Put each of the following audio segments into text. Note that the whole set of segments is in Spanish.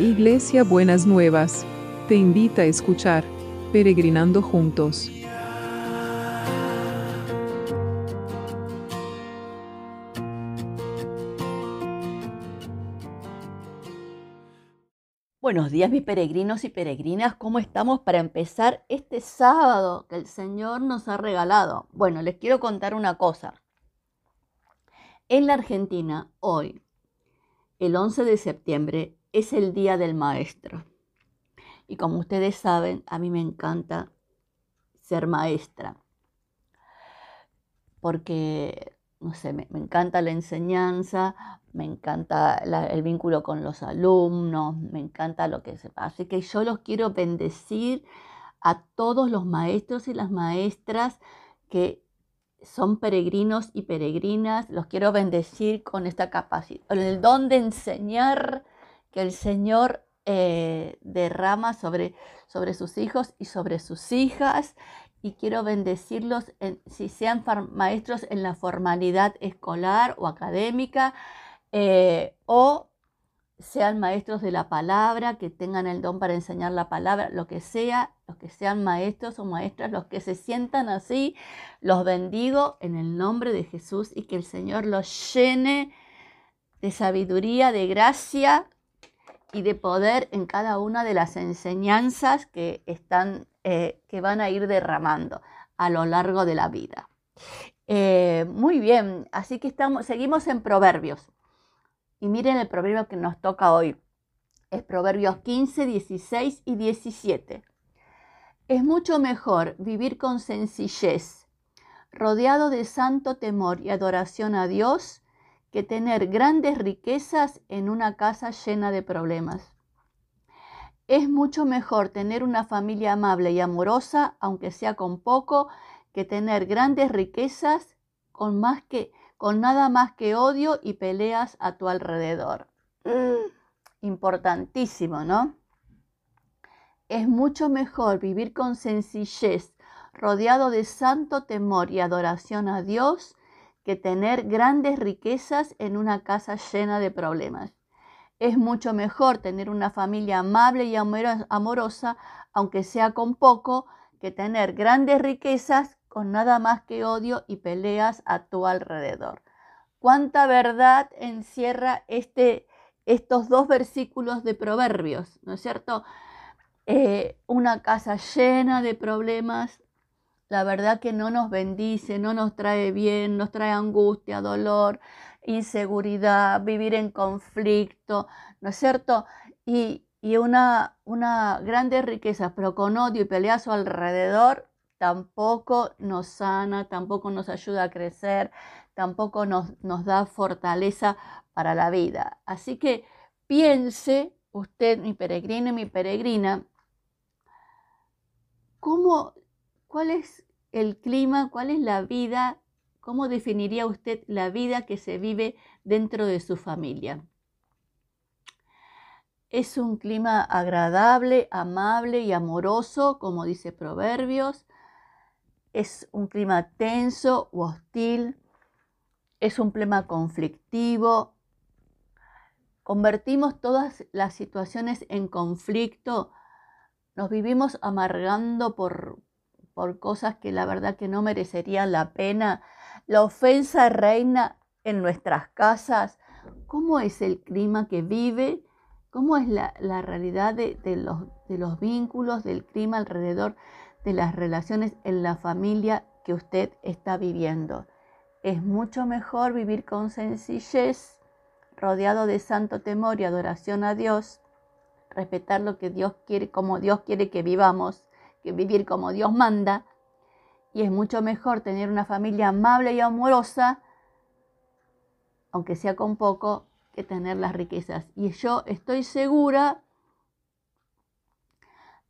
Iglesia Buenas Nuevas, te invita a escuchar Peregrinando Juntos. Buenos días mis peregrinos y peregrinas, ¿cómo estamos para empezar este sábado que el Señor nos ha regalado? Bueno, les quiero contar una cosa. En la Argentina, hoy, el 11 de septiembre, es el Día del Maestro. Y como ustedes saben, a mí me encanta ser maestra, porque, no sé, me, encanta la enseñanza, me encanta el vínculo con los alumnos, me encanta lo que se Así que yo los quiero bendecir a todos los maestros y las maestras que son peregrinos y peregrinas, los quiero bendecir con esta capacidad, con el don de enseñar que el Señor eh, derrama sobre, sobre sus hijos y sobre sus hijas. Y quiero bendecirlos si sean maestros en la formalidad escolar o académica, eh, o sean maestros de la palabra, que tengan el don para enseñar la palabra, lo que sea, los que sean maestros o maestras, los que se sientan así, los bendigo en el nombre de Jesús y que el Señor los llene de sabiduría, de gracia y de poder en cada una de las enseñanzas que, están, eh, que van a ir derramando a lo largo de la vida. Eh, muy bien, así que estamos, seguimos en Proverbios. Y miren el proverbio que nos toca hoy. Es Proverbios 15, 16 y 17. Es mucho mejor vivir con sencillez, rodeado de santo temor y adoración a Dios, que tener grandes riquezas en una casa llena de problemas. Es mucho mejor tener una familia amable y amorosa, aunque sea con poco, que tener grandes riquezas con, más que, con nada más que odio y peleas a tu alrededor. Mm, importantísimo, ¿no? Es mucho mejor vivir con sencillez, rodeado de santo temor y adoración a Dios, que tener grandes riquezas en una casa llena de problemas. Es mucho mejor tener una familia amable y amorosa, aunque sea con poco, que tener grandes riquezas con nada más que odio y peleas a tu alrededor. ¿Cuánta verdad encierra este, estos dos versículos de Proverbios? ¿No es cierto? Eh, una casa llena de problemas, la verdad que no nos bendice, no nos trae bien, nos trae angustia, dolor, inseguridad, vivir en conflicto, ¿no es cierto? Y, una, una grande riqueza, pero con odio y pelea a su alrededor, tampoco nos sana, tampoco nos ayuda a crecer, tampoco nos, nos da fortaleza para la vida. Así que piense usted, mi peregrino y mi peregrina, cómo ¿Cuál es el clima? ¿Cuál es la vida? ¿Cómo definiría usted la vida que se vive dentro de su familia? Es un clima agradable, amable y amoroso, como dice Proverbios. Es un clima tenso o hostil. Es un clima conflictivo. Convertimos todas las situaciones en conflicto. Nos vivimos amargando por, por cosas que la verdad que no merecerían la pena. La ofensa reina en nuestras casas. ¿Cómo es el clima que vive? ¿Cómo es la, realidad de, los, de los vínculos, del clima alrededor de las relaciones en la familia que usted está viviendo? Es mucho mejor vivir con sencillez, rodeado de santo temor y adoración a Dios, respetar lo que Dios quiere, como Dios quiere que vivamos, que vivir como Dios manda. Y es mucho mejor tener una familia amable y amorosa, aunque sea con poco, que tener las riquezas. Y yo estoy segura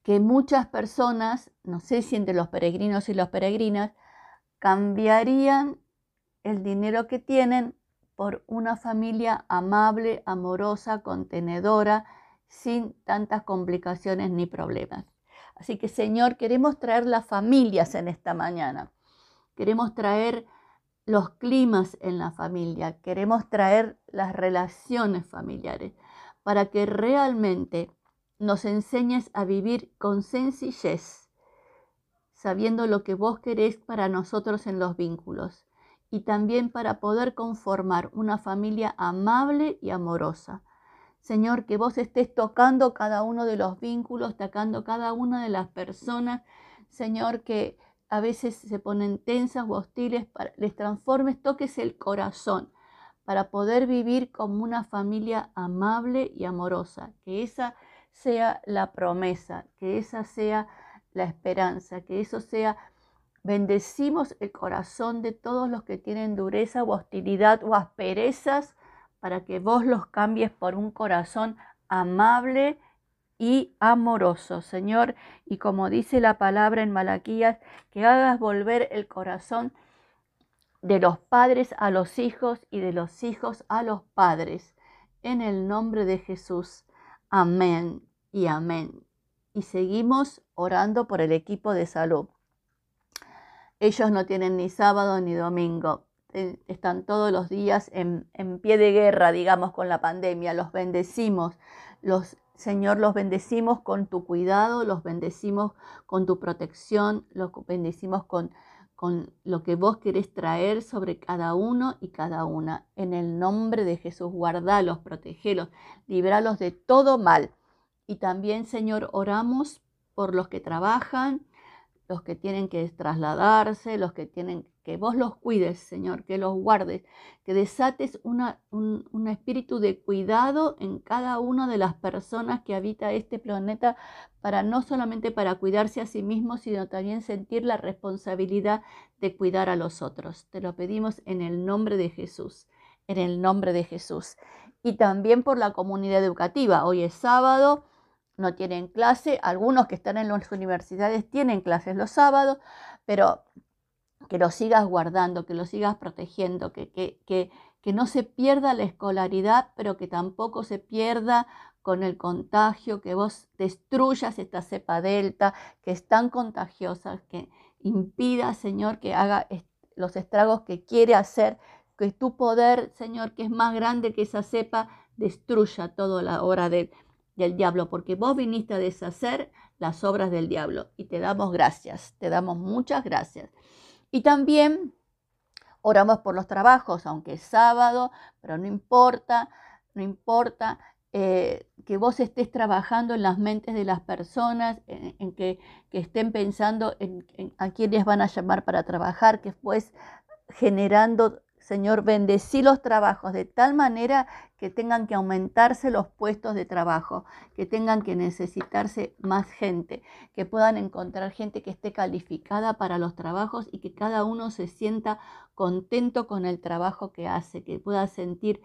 que muchas personas, no sé si entre los peregrinos y las peregrinas, cambiarían el dinero que tienen por una familia amable, amorosa, contenedora, sin tantas complicaciones ni problemas. Así que Señor, queremos traer las familias en esta mañana. Queremos traer los climas en la familia. Queremos traer las relaciones familiares para que realmente nos enseñes a vivir con sencillez, sabiendo lo que vos querés para nosotros en los vínculos y también para poder conformar una familia amable y amorosa. Señor, que vos estés tocando cada uno de los vínculos, tocando cada una de las personas. Señor, que a veces se ponen tensas o hostiles, para, les transformes, toques el corazón para poder vivir como una familia amable y amorosa. Que esa sea la promesa, que esa sea la esperanza, que eso sea, bendecimos el corazón de todos los que tienen dureza o hostilidad o asperezas para que vos los cambies por un corazón amable y amoroso, Señor. Y como dice la palabra en Malaquías, que hagas volver el corazón de los padres a los hijos y de los hijos a los padres. En el nombre de Jesús. Amén y amén y seguimos orando por el equipo de salud. Ellos no tienen ni sábado ni domingo, están todos los días en, pie de guerra, digamos, con la pandemia. Los bendecimos, los, Señor, los bendecimos con tu cuidado, los bendecimos con tu protección, los bendecimos con, con lo que vos querés traer sobre cada uno y cada una. En el nombre de Jesús, guardalos, protegelos, libralos de todo mal. Y también, Señor, oramos por los que trabajan, los que tienen que trasladarse, los que tienen que vos los cuides, Señor, que los guardes, que desates una, un, un, espíritu de cuidado en cada una de las personas que habita este planeta, para no solamente para cuidarse a sí mismos, sino también sentir la responsabilidad de cuidar a los otros. Te lo pedimos en el nombre de Jesús, en el nombre de Jesús. Y también por la comunidad educativa. Hoy es sábado no tienen clase, algunos que están en las universidades tienen clases los sábados, pero que lo sigas guardando, que lo sigas protegiendo, que, que, que, que no se pierda la escolaridad, pero que tampoco se pierda con el contagio, que vos destruyas esta cepa delta, que es tan contagiosa, que impida, Señor, que haga los estragos que quiere hacer, que tu poder, Señor, que es más grande que esa cepa, destruya toda la obra de del diablo, porque vos viniste a deshacer las obras del diablo y te damos gracias, te damos muchas gracias. Y también oramos por los trabajos, aunque es sábado, pero no importa, no importa eh, que vos estés trabajando en las mentes de las personas, en, que, estén pensando en, a quiénes van a llamar para trabajar, que después generando Señor, bendecí los trabajos de tal manera que tengan que aumentarse los puestos de trabajo, que tengan que necesitarse más gente, que puedan encontrar gente que esté calificada para los trabajos y que cada uno se sienta contento con el trabajo que hace, que pueda sentirse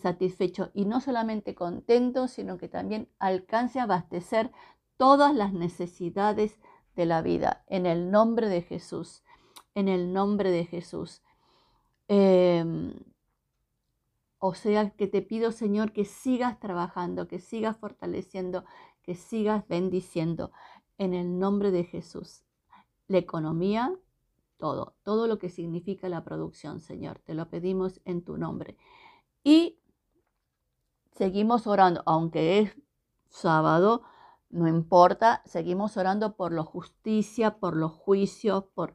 satisfecho y no solamente contento, sino que también alcance a abastecer todas las necesidades de la vida. En el nombre de Jesús, en el nombre de Jesús. Em, o sea que te pido, Señor, que sigas trabajando, que sigas fortaleciendo, que sigas bendiciendo en el nombre de Jesús. La economía, todo, todo lo que significa la producción, Señor. Te lo pedimos en tu nombre. Y seguimos orando, aunque es sábado, no importa, seguimos orando por la justicia, por los juicios, por,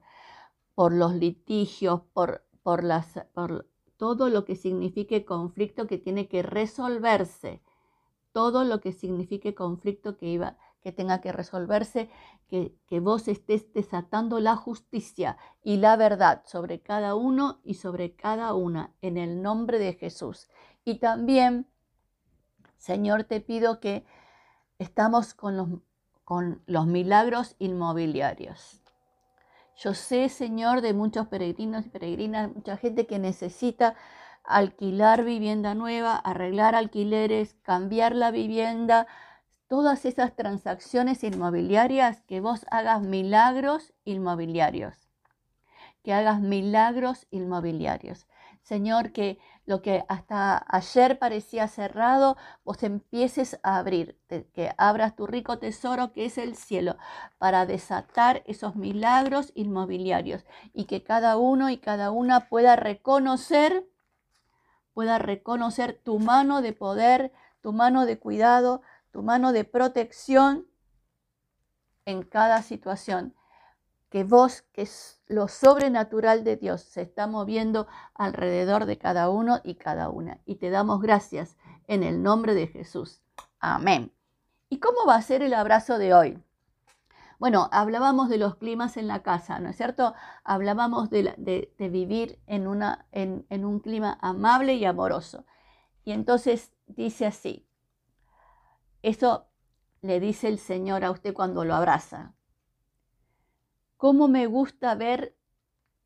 por los litigios, por por, las, por todo lo que signifique conflicto que tiene que resolverse, todo lo que signifique conflicto que, iba, que tenga que resolverse, que, que vos estés desatando la justicia y la verdad sobre cada uno y sobre cada una, en el nombre de Jesús. Y también, Señor, te pido que estamos con los, con los milagros inmobiliarios. Yo sé, Señor, de muchos peregrinos y peregrinas, mucha gente que necesita alquilar vivienda nueva, arreglar alquileres, cambiar la vivienda, todas esas transacciones inmobiliarias, que vos hagas milagros inmobiliarios, que hagas milagros inmobiliarios. Señor, que lo que hasta ayer parecía cerrado, vos empieces a abrir, que abras tu rico tesoro que es el cielo, para desatar esos milagros inmobiliarios y que cada uno y cada una pueda reconocer, pueda reconocer tu mano de poder, tu mano de cuidado, tu mano de protección en cada situación. Que vos, que es lo sobrenatural de Dios, se está moviendo alrededor de cada uno y cada una. Y te damos gracias en el nombre de Jesús. Amén. ¿Y cómo va a ser el abrazo de hoy? Bueno, hablábamos de los climas en la casa, ¿no es cierto? Hablábamos de, vivir en, una, en, un clima amable y amoroso. Y entonces dice así, eso le dice el Señor a usted cuando lo abraza. ¿Cómo me gusta ver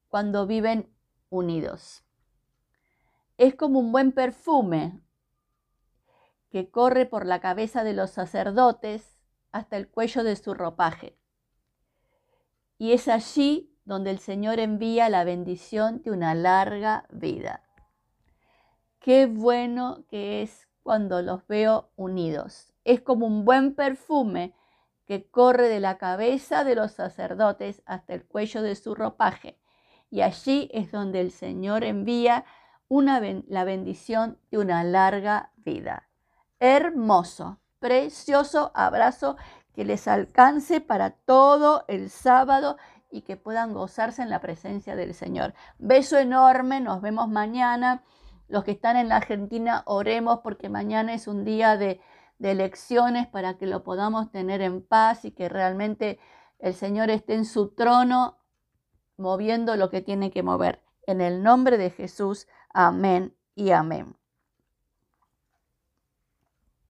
cuando viven unidos? Es como un buen perfume que corre por la cabeza de los sacerdotes hasta el cuello de su ropaje. Y es allí donde el Señor envía la bendición de una larga vida. Qué bueno que es cuando los veo unidos es como un buen perfume que corre de la cabeza de los sacerdotes hasta el cuello de su ropaje. Y allí es donde el Señor envía una, la bendición de una larga vida. Hermoso, precioso abrazo que les alcance para todo el sábado y que puedan gozarse en la presencia del Señor. Beso enorme, nos vemos mañana. Los que están en la Argentina, oremos porque mañana es un día de, de elecciones para que lo podamos tener en paz y que realmente el Señor esté en su trono moviendo lo que tiene que mover. En el nombre de Jesús, amén y amén.